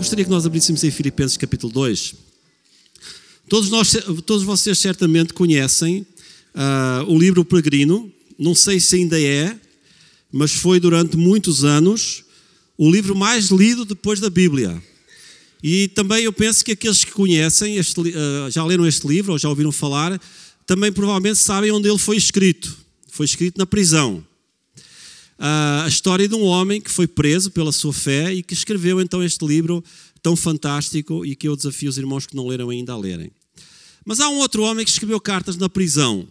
gostaria que nós abríssemos em Filipenses capítulo 2. Todos, nós, todos vocês certamente conhecem uh, o livro Peregrino, não sei se ainda é, mas foi durante muitos anos o livro mais lido depois da Bíblia. E também eu penso que aqueles que conhecem, este, uh, já leram este livro ou já ouviram falar, também provavelmente sabem onde ele foi escrito. Foi escrito na prisão a história de um homem que foi preso pela sua fé e que escreveu então este livro tão fantástico e que eu desafio os irmãos que não leram ainda a lerem. Mas há um outro homem que escreveu cartas na prisão.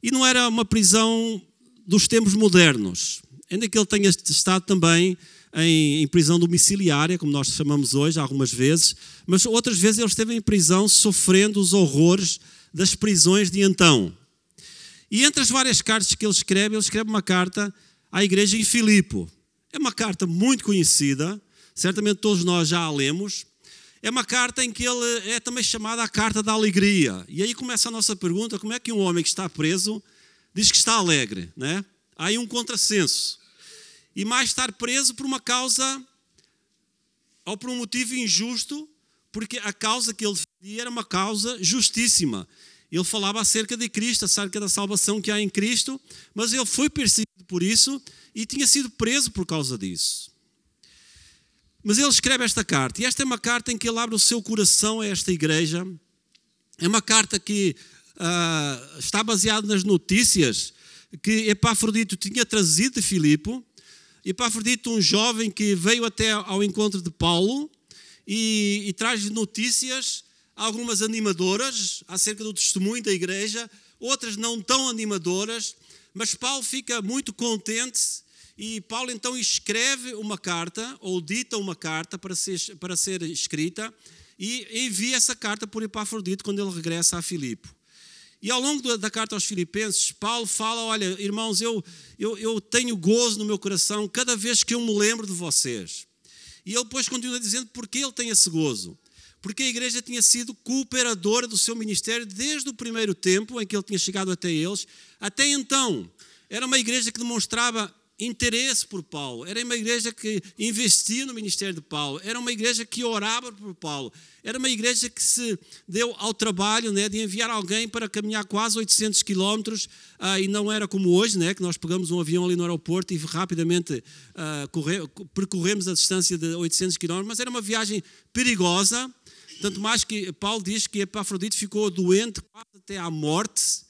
E não era uma prisão dos tempos modernos, ainda que ele tenha estado também em, em, prisão domiciliária, como nós chamamos hoje, algumas vezes, mas outras vezes ele esteve em prisão sofrendo os horrores das prisões de então. E entre as várias cartas que ele escreve, ele escreve uma carta à igreja em Filipo. É uma carta muito conhecida, certamente todos nós já a lemos. É uma carta em que ele é também chamada a carta da alegria. E aí começa a nossa pergunta: como é que um homem que está preso diz que está alegre? Né? Há aí um contrassenso. E mais estar preso por uma causa ou por um motivo injusto, porque a causa que ele defendia era uma causa justíssima. Ele falava acerca de Cristo, acerca da salvação que há em Cristo, mas ele foi perseguido por isso e tinha sido preso por causa disso. Mas ele escreve esta carta, e esta é uma carta em que ele abre o seu coração a esta igreja. É uma carta que uh, está baseada nas notícias que Epafrodito tinha trazido de Filipe. Epafrodito, um jovem que veio até ao encontro de Paulo e, e traz notícias, algumas animadoras, acerca do testemunho da igreja, outras não tão animadoras, mas Paulo fica muito contente e Paulo então escreve uma carta, ou dita uma carta para ser, para ser escrita, e envia essa carta por Epafrodito quando ele regressa a Filipe. E ao longo da carta aos Filipenses, Paulo fala: Olha, irmãos, eu, eu, eu tenho gozo no meu coração cada vez que eu me lembro de vocês. E ele depois continua dizendo porque ele tem esse gozo. Porque a igreja tinha sido cooperadora do seu ministério desde o primeiro tempo em que ele tinha chegado até eles, até então. Era uma igreja que demonstrava interesse por Paulo, era uma igreja que investia no ministério de Paulo, era uma igreja que orava por Paulo, era uma igreja que se deu ao trabalho né, de enviar alguém para caminhar quase 800 quilómetros, uh, e não era como hoje, né, que nós pegamos um avião ali no aeroporto e rapidamente uh, corre, percorremos a distância de 800 quilómetros, mas era uma viagem perigosa, tanto mais que Paulo diz que Epafrodito ficou doente quase até à morte.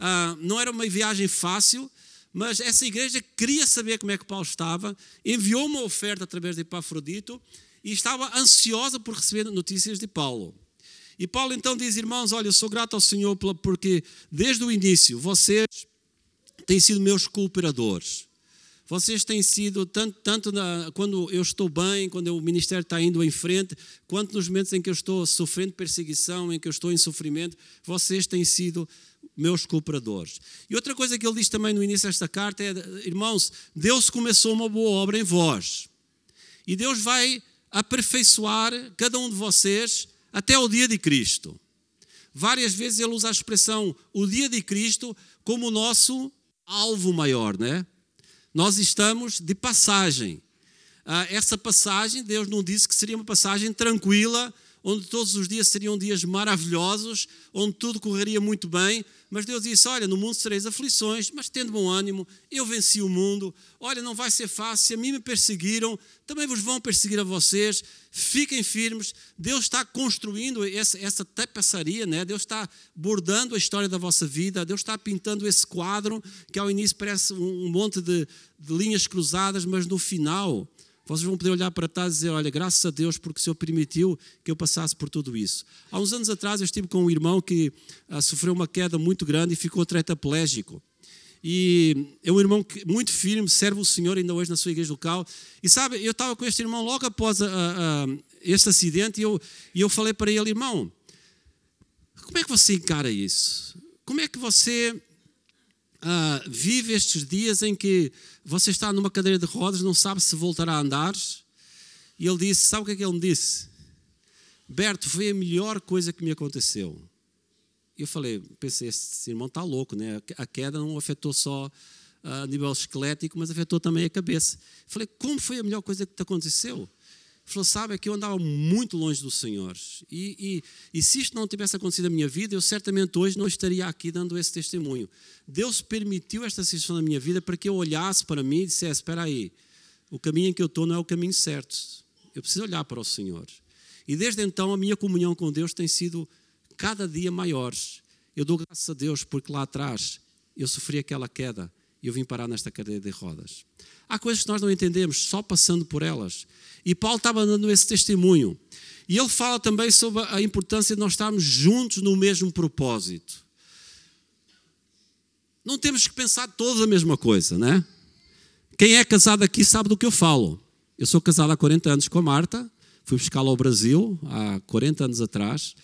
Ah, não era uma viagem fácil, mas essa igreja queria saber como é que Paulo estava, enviou uma oferta através de Epafrodito e estava ansiosa por receber notícias de Paulo. E Paulo então diz: Irmãos, olha, eu sou grato ao Senhor porque desde o início vocês têm sido meus cooperadores. Vocês têm sido, tanto, tanto na, quando eu estou bem, quando o ministério está indo em frente, quanto nos momentos em que eu estou sofrendo perseguição, em que eu estou em sofrimento, vocês têm sido meus cooperadores. E outra coisa que ele diz também no início desta carta é: irmãos, Deus começou uma boa obra em vós. E Deus vai aperfeiçoar cada um de vocês até o dia de Cristo. Várias vezes ele usa a expressão o dia de Cristo como o nosso alvo maior, né? Nós estamos de passagem. Ah, essa passagem, Deus não disse que seria uma passagem tranquila, onde todos os dias seriam dias maravilhosos, onde tudo correria muito bem, mas Deus disse: Olha, no mundo sereis aflições, mas tendo bom ânimo, eu venci o mundo. Olha, não vai ser fácil, se a mim me perseguiram, também vos vão perseguir a vocês. Fiquem firmes. Deus está construindo essa, essa tapeçaria, né? Deus está bordando a história da vossa vida, Deus está pintando esse quadro que ao início parece um monte de, de linhas cruzadas, mas no final vocês vão poder olhar para trás e dizer: Olha, graças a Deus, porque o Senhor permitiu que eu passasse por tudo isso. Há uns anos atrás, eu estive com um irmão que ah, sofreu uma queda muito grande e ficou tetraplégico. E é um irmão muito firme, serve o Senhor ainda hoje na sua igreja local. E sabe, eu estava com este irmão logo após a, a, a, este acidente e eu, e eu falei para ele: Irmão, como é que você encara isso? Como é que você uh, vive estes dias em que você está numa cadeira de rodas, não sabe se voltará a andar. E ele disse: Sabe o que é que ele me disse? Berto, foi a melhor coisa que me aconteceu. Eu falei: Pensei, esse irmão está louco, né? A queda não afetou só a nível esquelético, mas afetou também a cabeça. Falei: Como foi a melhor coisa que te aconteceu? Falou: Sabe, é que eu andava muito longe do Senhor. E, e, e, se isto não tivesse acontecido na minha vida, eu certamente hoje não estaria aqui dando esse testemunho. Deus permitiu esta situação na minha vida para que eu olhasse para mim e dissesse: Espera aí, o caminho em que eu estou não é o caminho certo. Eu preciso olhar para o Senhor. E desde então a minha comunhão com Deus tem sido cada dia maior. Eu dou graças a Deus porque lá atrás eu sofri aquela queda e eu vim parar nesta cadeia de rodas. Há coisas que nós não entendemos só passando por elas. E Paulo estava dando esse testemunho. E ele fala também sobre a importância de nós estarmos juntos no mesmo propósito. Não temos que pensar todos a mesma coisa, né? Quem é casado aqui sabe do que eu falo. Eu sou casado há 40 anos com a Marta, fui buscá-la ao Brasil há 40 anos atrás.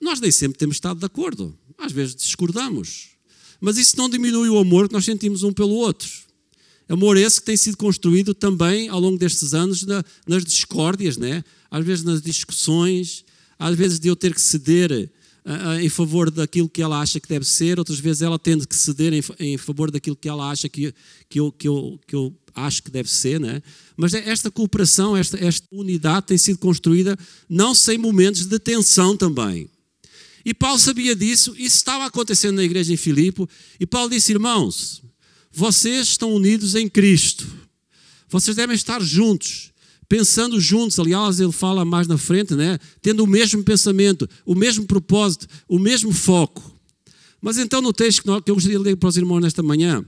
Nós nem sempre temos estado de acordo, às vezes discordamos. Mas isso não diminui o amor que nós sentimos um pelo outro. Amor esse que tem sido construído também ao longo destes anos na, nas discórdias, né? às vezes nas discussões, às vezes de eu ter que ceder uh, em favor daquilo que ela acha que deve ser, outras vezes ela tendo que ceder em, em favor daquilo que ela acha que, que, eu, que, eu, que eu acho que deve ser. Né? Mas esta cooperação, esta, esta unidade tem sido construída não sem momentos de tensão também. E Paulo sabia disso, isso estava acontecendo na igreja em Filipe, e Paulo disse: irmãos, vocês estão unidos em Cristo, vocês devem estar juntos, pensando juntos. Aliás, ele fala mais na frente, né? tendo o mesmo pensamento, o mesmo propósito, o mesmo foco. Mas então, no texto que eu gostaria de ler para os irmãos nesta manhã,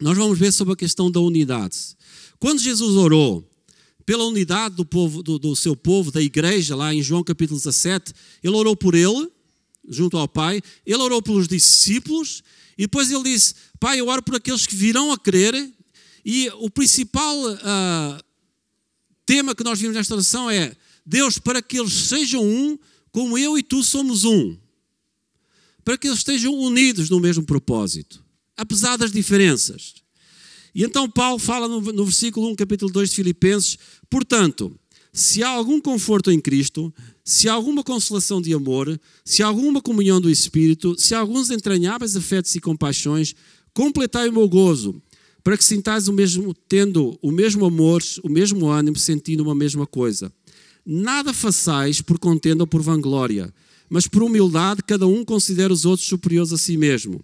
nós vamos ver sobre a questão da unidade. Quando Jesus orou pela unidade do, povo, do, do seu povo, da igreja, lá em João capítulo 17, ele orou por ele junto ao Pai, ele orou pelos discípulos e depois ele disse: Pai, eu oro por aqueles que virão a crer. E o principal uh, tema que nós vimos nesta oração é: Deus, para que eles sejam um, como eu e tu somos um. Para que eles estejam unidos no mesmo propósito, apesar das diferenças. E então Paulo fala no, no versículo 1, capítulo 2 de Filipenses: Portanto, se há algum conforto em Cristo, se há alguma consolação de amor, se há alguma comunhão do Espírito, se há alguns entranháveis afetos e compaixões, completai o meu gozo, para que sintais o mesmo, tendo o mesmo amor, o mesmo ânimo, sentindo uma mesma coisa. Nada façais por contenda ou por vanglória, mas por humildade cada um considera os outros superiores a si mesmo.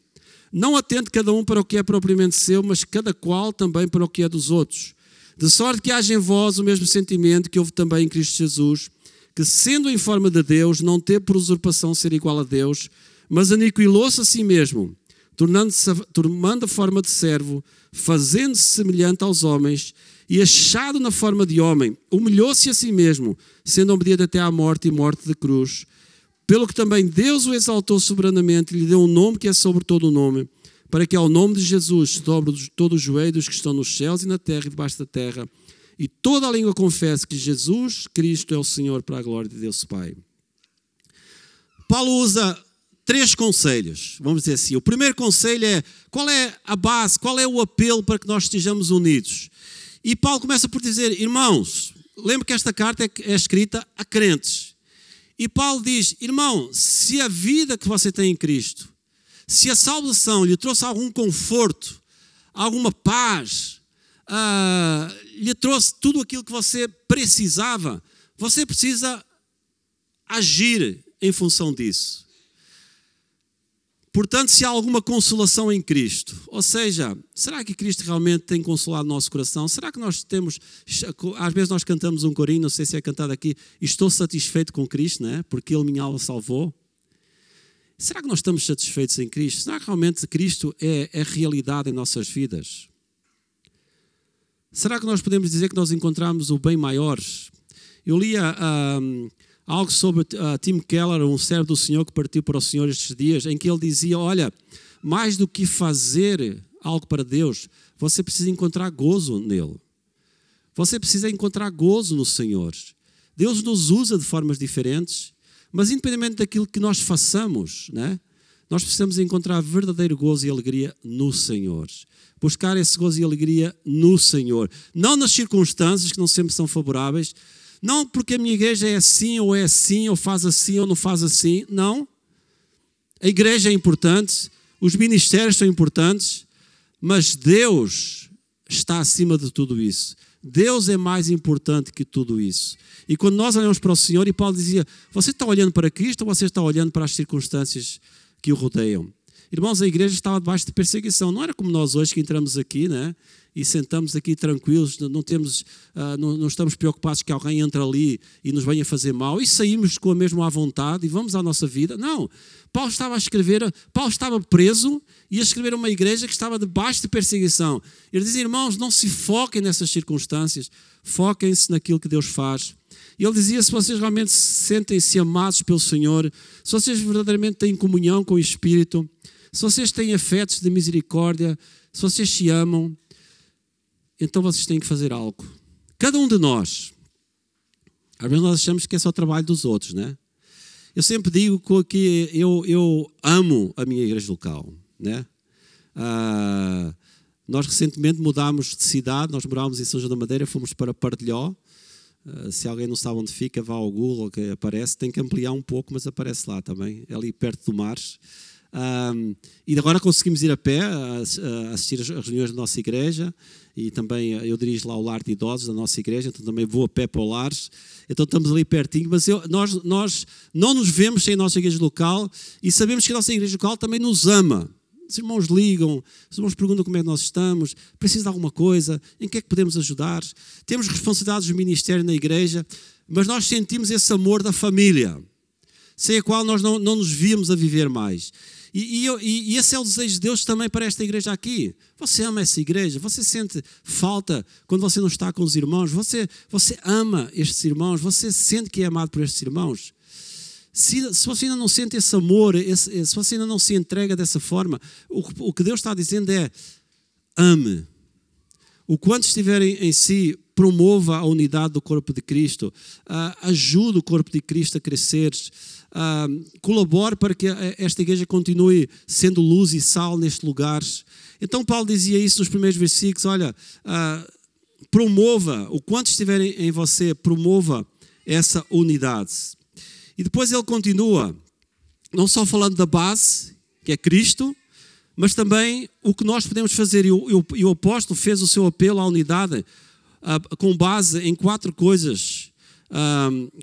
Não atende cada um para o que é propriamente seu, mas cada qual também para o que é dos outros. De sorte que haja em vós o mesmo sentimento que houve também em Cristo Jesus, que sendo em forma de Deus, não teve por usurpação ser igual a Deus, mas aniquilou-se a si mesmo, tornando-se, tomando a forma de servo, fazendo-se semelhante aos homens, e achado na forma de homem, humilhou-se a si mesmo, sendo obediente até à morte e morte de cruz. Pelo que também Deus o exaltou soberanamente e lhe deu um nome que é sobre todo o nome, para que ao nome de Jesus dobre todos os joelhos que estão nos céus e na terra e debaixo da terra, e toda a língua confesse que Jesus Cristo é o Senhor para a glória de Deus Pai. Paulo usa três conselhos, vamos dizer assim. O primeiro conselho é qual é a base, qual é o apelo para que nós estejamos unidos. E Paulo começa por dizer, irmãos, lembre que esta carta é, é escrita a crentes. E Paulo diz, irmão, se a vida que você tem em Cristo se a salvação lhe trouxe algum conforto, alguma paz, uh, lhe trouxe tudo aquilo que você precisava, você precisa agir em função disso. Portanto, se há alguma consolação em Cristo, ou seja, será que Cristo realmente tem consolado nosso coração? Será que nós temos, às vezes nós cantamos um corinho, não sei se é cantado aqui, estou satisfeito com Cristo, não é? porque Ele minha alma salvou. Será que nós estamos satisfeitos em Cristo? Será que realmente Cristo é, é realidade em nossas vidas? Será que nós podemos dizer que nós encontramos o bem maior? Eu lia um, algo sobre uh, Tim Keller, um servo do Senhor que partiu para o Senhor estes dias, em que ele dizia: Olha, mais do que fazer algo para Deus, você precisa encontrar gozo nele. Você precisa encontrar gozo no Senhor. Deus nos usa de formas diferentes mas independente daquilo que nós façamos, né? nós precisamos encontrar verdadeiro gozo e alegria no Senhor. Buscar esse gozo e alegria no Senhor. Não nas circunstâncias que não sempre são favoráveis. Não porque a minha igreja é assim ou é assim, ou faz assim ou não faz assim. Não. A igreja é importante, os ministérios são importantes, mas Deus está acima de tudo isso. Deus é mais importante que tudo isso. E quando nós olhamos para o Senhor, e Paulo dizia: Você está olhando para Cristo ou você está olhando para as circunstâncias que o rodeiam? Irmãos, a igreja estava debaixo de perseguição. Não era como nós hoje que entramos aqui, né? E sentamos aqui tranquilos, não, temos, uh, não, não, estamos preocupados que alguém entre ali e nos venha fazer mal e saímos com a mesma à vontade e vamos à nossa vida. Não. Paulo estava a escrever, Paulo estava preso e a escrever uma igreja que estava debaixo de perseguição. Ele dizia, irmãos, não se foquem nessas circunstâncias, foquem-se naquilo que Deus faz. E ele dizia: se vocês realmente sentem-se amados pelo Senhor, se vocês verdadeiramente têm comunhão com o Espírito, se vocês têm afetos de misericórdia, se vocês se amam, então vocês têm que fazer algo. Cada um de nós, às vezes nós achamos que é só trabalho dos outros, né? Eu sempre digo que eu, eu amo a minha igreja local, né? Ah, nós recentemente mudámos de cidade, nós morávamos em São João da Madeira, fomos para Partilhó. Ah, se alguém não sabe onde fica, vá ao Google que aparece. Tem que ampliar um pouco, mas aparece lá também, é ali perto do mar. Um, e agora conseguimos ir a pé a, a assistir às reuniões da nossa igreja e também eu dirijo lá o lar de idosos da nossa igreja, então também vou a pé para o lar. Então estamos ali pertinho, mas eu, nós, nós não nos vemos sem a nossa igreja local e sabemos que a nossa igreja local também nos ama. Os irmãos ligam, os irmãos perguntam como é que nós estamos, precisa de alguma coisa, em que é que podemos ajudar. Temos responsabilidades do ministério na igreja, mas nós sentimos esse amor da família, sem a qual nós não, não nos víamos a viver mais. E, e, e, esse é o desejo de Deus também para esta igreja aqui. Você ama essa igreja, você sente falta quando você não está com os irmãos, você, você ama estes irmãos, você sente que é amado por estes irmãos. Se, se você ainda não sente esse amor, esse, se você ainda não se entrega dessa forma, o, o que Deus está dizendo é: ame. O quanto estiver em, si, promova a unidade do corpo de Cristo, uh, ajude o corpo de Cristo a crescer uh, colabore para que esta igreja continue sendo luz e sal neste lugar. Então Paulo dizia isso nos primeiros versículos, olha, uh, promova, o quanto estiver em você, promova essa unidade. E depois ele continua, não só falando da base, que é Cristo, mas também o que nós podemos fazer. E o, e o apóstolo fez o seu apelo à unidade uh, com base em quatro coisas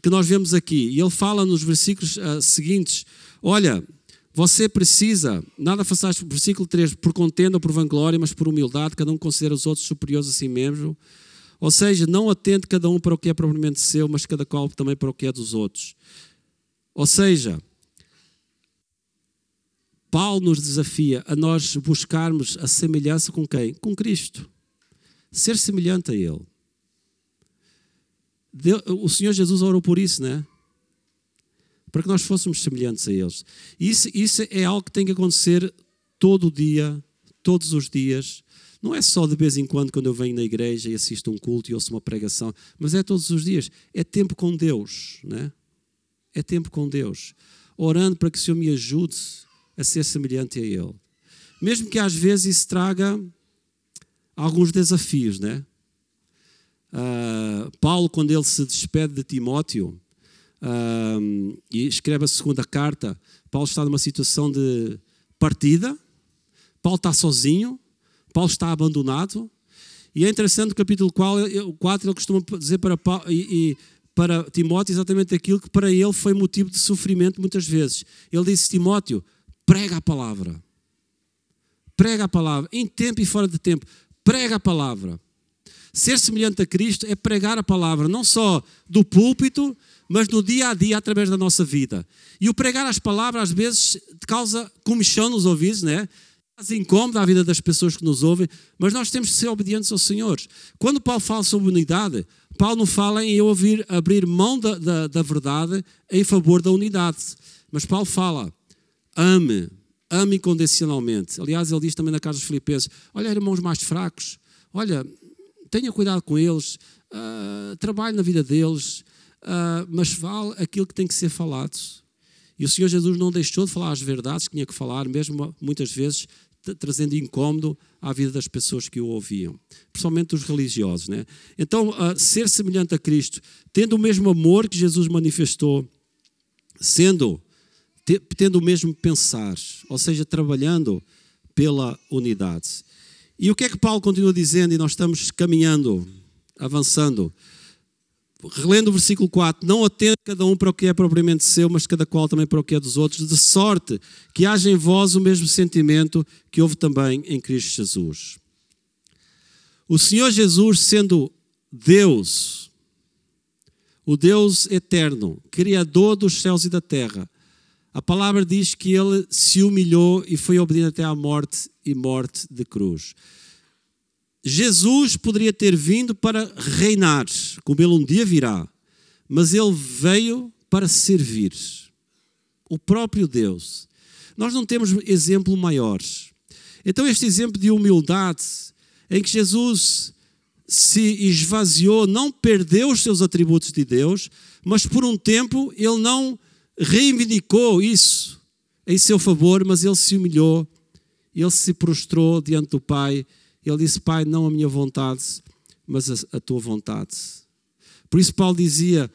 que nós vemos aqui. E ele fala nos versículos uh, seguintes: Olha, você precisa, nada façais, versículo 3, por contenda ou por vanglória, mas por humildade, cada um considera os outros superiores a si mesmo. Ou seja, não atende cada um para o que é propriamente seu, mas cada qual também para o que é dos outros. Ou seja, Paulo nos desafia a nós buscarmos a semelhança com quem? Com Cristo. Ser semelhante a Ele. O Senhor Jesus orou por isso, né? Para que nós fôssemos semelhantes a eles. Isso, isso é algo que tem que acontecer todo o dia, todos os dias. Não é só de vez em quando, quando eu venho na igreja e assisto um culto e ouço uma pregação, mas é todos os dias. É tempo com Deus, né? É tempo com Deus. Orando para que o Senhor me ajude a ser semelhante a Ele. Mesmo que às vezes isso traga alguns desafios, né? Uh, Paulo, quando ele se despede de Timóteo uh, e escreve a segunda carta, Paulo está numa situação de partida, Paulo está sozinho, Paulo está abandonado. E é interessante no capítulo 4 ele costuma dizer para, Paulo, e, e, para Timóteo exatamente aquilo que para ele foi motivo de sofrimento muitas vezes. Ele disse: Timóteo, prega a palavra. Prega a palavra, em tempo e fora de tempo. Prega a palavra. Ser semelhante a Cristo é pregar a palavra, não só do púlpito, mas no dia a dia, através da nossa vida. E o pregar as palavras, às vezes, causa comichão nos ouvidos, né? Faz incômodo à vida das pessoas que nos ouvem, mas nós temos que ser obedientes ao Senhor. Quando Paulo fala sobre unidade, Paulo não fala em eu ouvir, abrir mão da, da, da verdade em favor da unidade. Mas Paulo fala, ame, ame incondicionalmente. Aliás, ele diz também na casa dos Filipenses: olha, irmãos mais fracos, olha, tenha cuidado com eles, uh, trabalhe na vida deles, uh, mas fale aquilo que tem que ser falado. E o Senhor Jesus não deixou de falar as verdades que tinha que falar, mesmo muitas vezes trazendo incômodo à vida das pessoas que o ouviam, principalmente os religiosos. Né? Então, uh, ser semelhante a Cristo, tendo o mesmo amor que Jesus manifestou, sendo, tendo o mesmo pensar, ou seja, trabalhando pela unidade. E o que é que Paulo continua dizendo? E nós estamos caminhando Avançando. Relendo o versículo 4: Não atende cada um para o que é propriamente seu, mas cada qual também para o que é dos outros, de sorte que haja em vós o mesmo sentimento que houve também em Cristo Jesus. O Senhor Jesus, sendo Deus, o Deus eterno, Criador dos céus e da terra, a palavra diz que ele se humilhou e foi obediente até à morte e morte de cruz. Jesus poderia ter vindo para reinar, como ele um dia virá, mas ele veio para servir. O próprio Deus. Nós não temos exemplo maior. Então, este exemplo de humildade, em que Jesus se esvaziou, não perdeu os seus atributos de Deus, mas por um tempo ele não reivindicou isso em seu favor, mas ele se humilhou, ele se prostrou diante do Pai. Ele disse: Pai, não a minha vontade, mas a, a tua vontade. Por isso, Paulo dizia: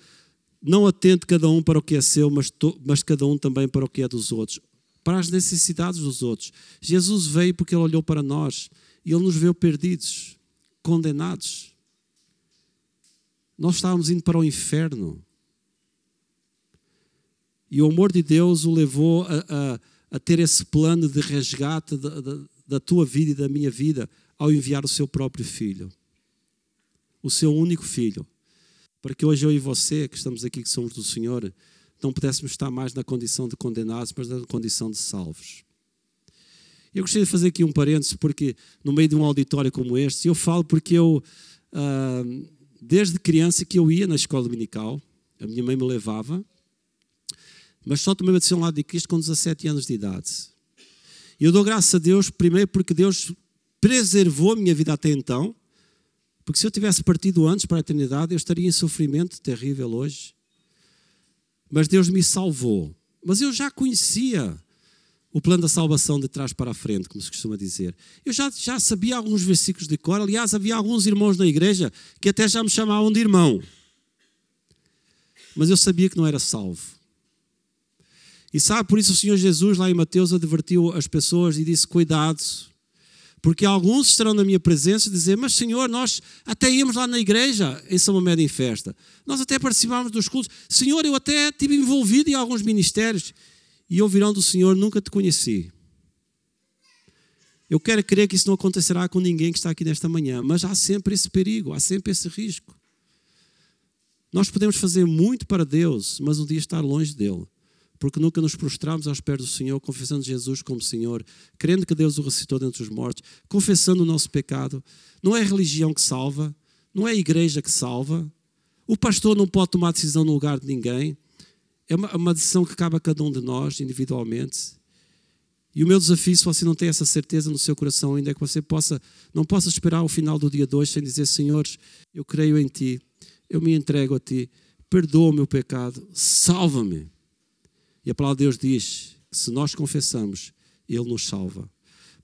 Não atente cada um para o que é seu, mas, to, mas cada um também para o que é dos outros, para as necessidades dos outros. Jesus veio porque ele olhou para nós e ele nos viu perdidos, condenados. Nós estávamos indo para o inferno. E o amor de Deus o levou a, a, a ter esse plano de resgate da, da, da tua vida e da minha vida ao enviar o seu próprio filho, o seu único filho, para que hoje eu e você, que estamos aqui, que somos do Senhor, não pudéssemos estar mais na condição de condenados, mas na condição de salvos. Eu gostaria de fazer aqui um parênteses, porque no meio de um auditório como este, eu falo porque eu, ah, desde criança que eu ia na escola dominical, a minha mãe me levava, mas só tomei a decisão lá de Cristo com 17 anos de idade. E eu dou graças a Deus, primeiro porque Deus preservou a minha vida até então, porque se eu tivesse partido antes para a eternidade, eu estaria em sofrimento terrível hoje. Mas Deus me salvou. Mas eu já conhecia o plano da salvação de trás para a frente, como se costuma dizer. Eu já, já sabia alguns versículos de cor, aliás, havia alguns irmãos na igreja que até já me chamavam de irmão. Mas eu sabia que não era salvo. E sabe, por isso o Senhor Jesus, lá em Mateus, advertiu as pessoas e disse: Cuidado, porque alguns estarão na minha presença e dizer: Mas Senhor, nós até íamos lá na igreja em São Médio em festa, nós até participámos dos cultos, Senhor, eu até estive envolvido em alguns ministérios, e ouvirão do Senhor: Nunca te conheci. Eu quero crer que isso não acontecerá com ninguém que está aqui nesta manhã, mas há sempre esse perigo, há sempre esse risco. Nós podemos fazer muito para Deus, mas um dia estar longe dele porque nunca nos prostramos aos pés do Senhor, confessando Jesus como Senhor, crendo que Deus o ressuscitou dentre os mortos, confessando o nosso pecado. Não é a religião que salva, não é a igreja que salva. O pastor não pode tomar decisão no lugar de ninguém. É uma, uma decisão que cabe a cada um de nós individualmente. E o meu desafio, se você não tem essa certeza no seu coração ainda, é que você possa, não possa esperar o final do dia 2 sem dizer: Senhor, eu creio em Ti, eu me entrego a Ti, perdoa o meu pecado, salva-me. E a palavra de Deus diz que se nós confessamos, Ele nos salva.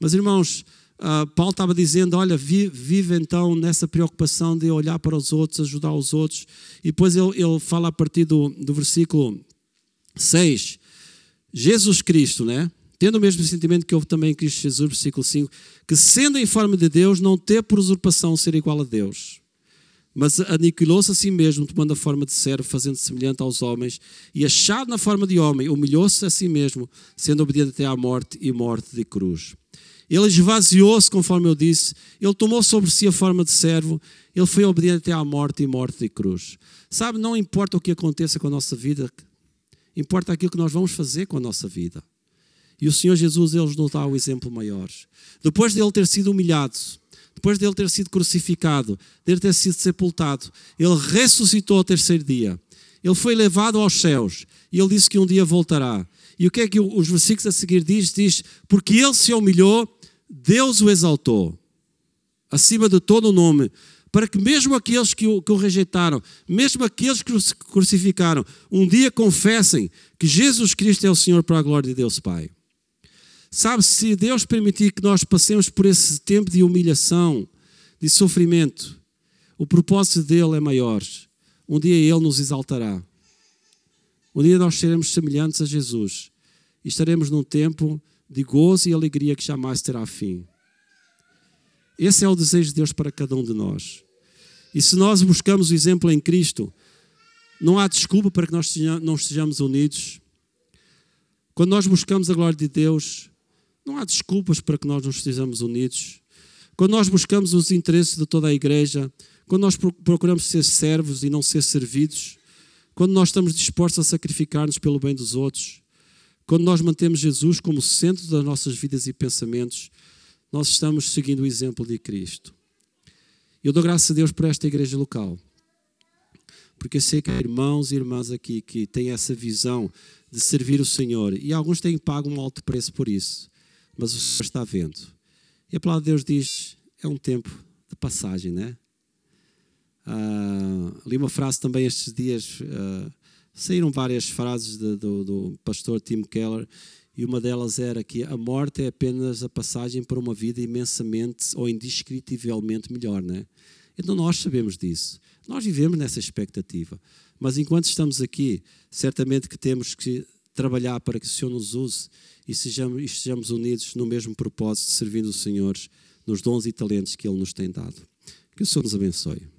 Mas irmãos, uh, Paulo estava dizendo: olha, vive, vive, então nessa preocupação de olhar para os outros, ajudar os outros. E depois ele, ele fala a partir do, do versículo 6, Jesus Cristo, né? Tendo o mesmo sentimento que houve também em Cristo Jesus, versículo 5, que sendo em forma de Deus, não ter por usurpação ser igual a Deus mas aniquilou-se a si mesmo, tomando a forma de servo, fazendo-se semelhante aos homens, e achado na forma de homem, humilhou-se a si mesmo, sendo obediente até à morte e morte de cruz. Ele esvaziou-se, conforme eu disse, ele tomou sobre si a forma de servo, ele foi obediente até à morte e morte de cruz. Sabe, não importa o que aconteça com a nossa vida, importa aquilo que nós vamos fazer com a nossa vida. E o Senhor Jesus, ele nos dá o exemplo maior. Depois de ele ter sido humilhado, depois dele ter sido crucificado, dele ter sido sepultado, ele ressuscitou ao terceiro dia. Ele foi levado aos céus e ele disse que um dia voltará. E o que é que os versículos a seguir diz? Diz, porque ele se humilhou, Deus o exaltou, acima de todo o nome, para que mesmo aqueles que o, que o rejeitaram, mesmo aqueles que o crucificaram, um dia confessem que Jesus Cristo é o Senhor para a glória de Deus Pai. Sabe, se Deus permitir que nós passemos por esse tempo de humilhação, de sofrimento, o propósito dele é maior. Um dia ele nos exaltará. Um dia nós seremos semelhantes a Jesus e estaremos num tempo de gozo e alegria que jamais terá fim. Esse é o desejo de Deus para cada um de nós. E se nós buscamos o exemplo em Cristo, não há desculpa para que nós não estejamos unidos. Quando nós buscamos a glória de Deus, não há desculpas para que nós não estejamos unidos. Quando nós buscamos os interesses de toda a igreja, quando nós procuramos ser servos e não ser servidos, quando nós estamos dispostos a sacrificar-nos pelo bem dos outros, quando nós mantemos Jesus como centro das nossas vidas e pensamentos, nós estamos seguindo o exemplo de Cristo. Eu dou graças a Deus por esta igreja local, porque eu sei que há irmãos e irmãs aqui que têm essa visão de servir o Senhor e alguns têm pago um alto preço por isso, mas o Senhor está vendo. E a palavra de Deus diz: é um tempo de passagem, né? Uh, li uma frase também estes dias. Uh, saíram várias frases de, do, do, pastor Tim Keller e uma delas era que a morte é apenas a passagem para uma vida imensamente ou indescritivelmente melhor, né? Então nós sabemos disso. Nós vivemos nessa expectativa. Mas enquanto estamos aqui, certamente que temos que trabalhar para que o Senhor nos use e sejamos, unidos no mesmo propósito, servindo os Senhores nos dons e talentos que Ele nos tem dado. Que o Senhor nos abençoe.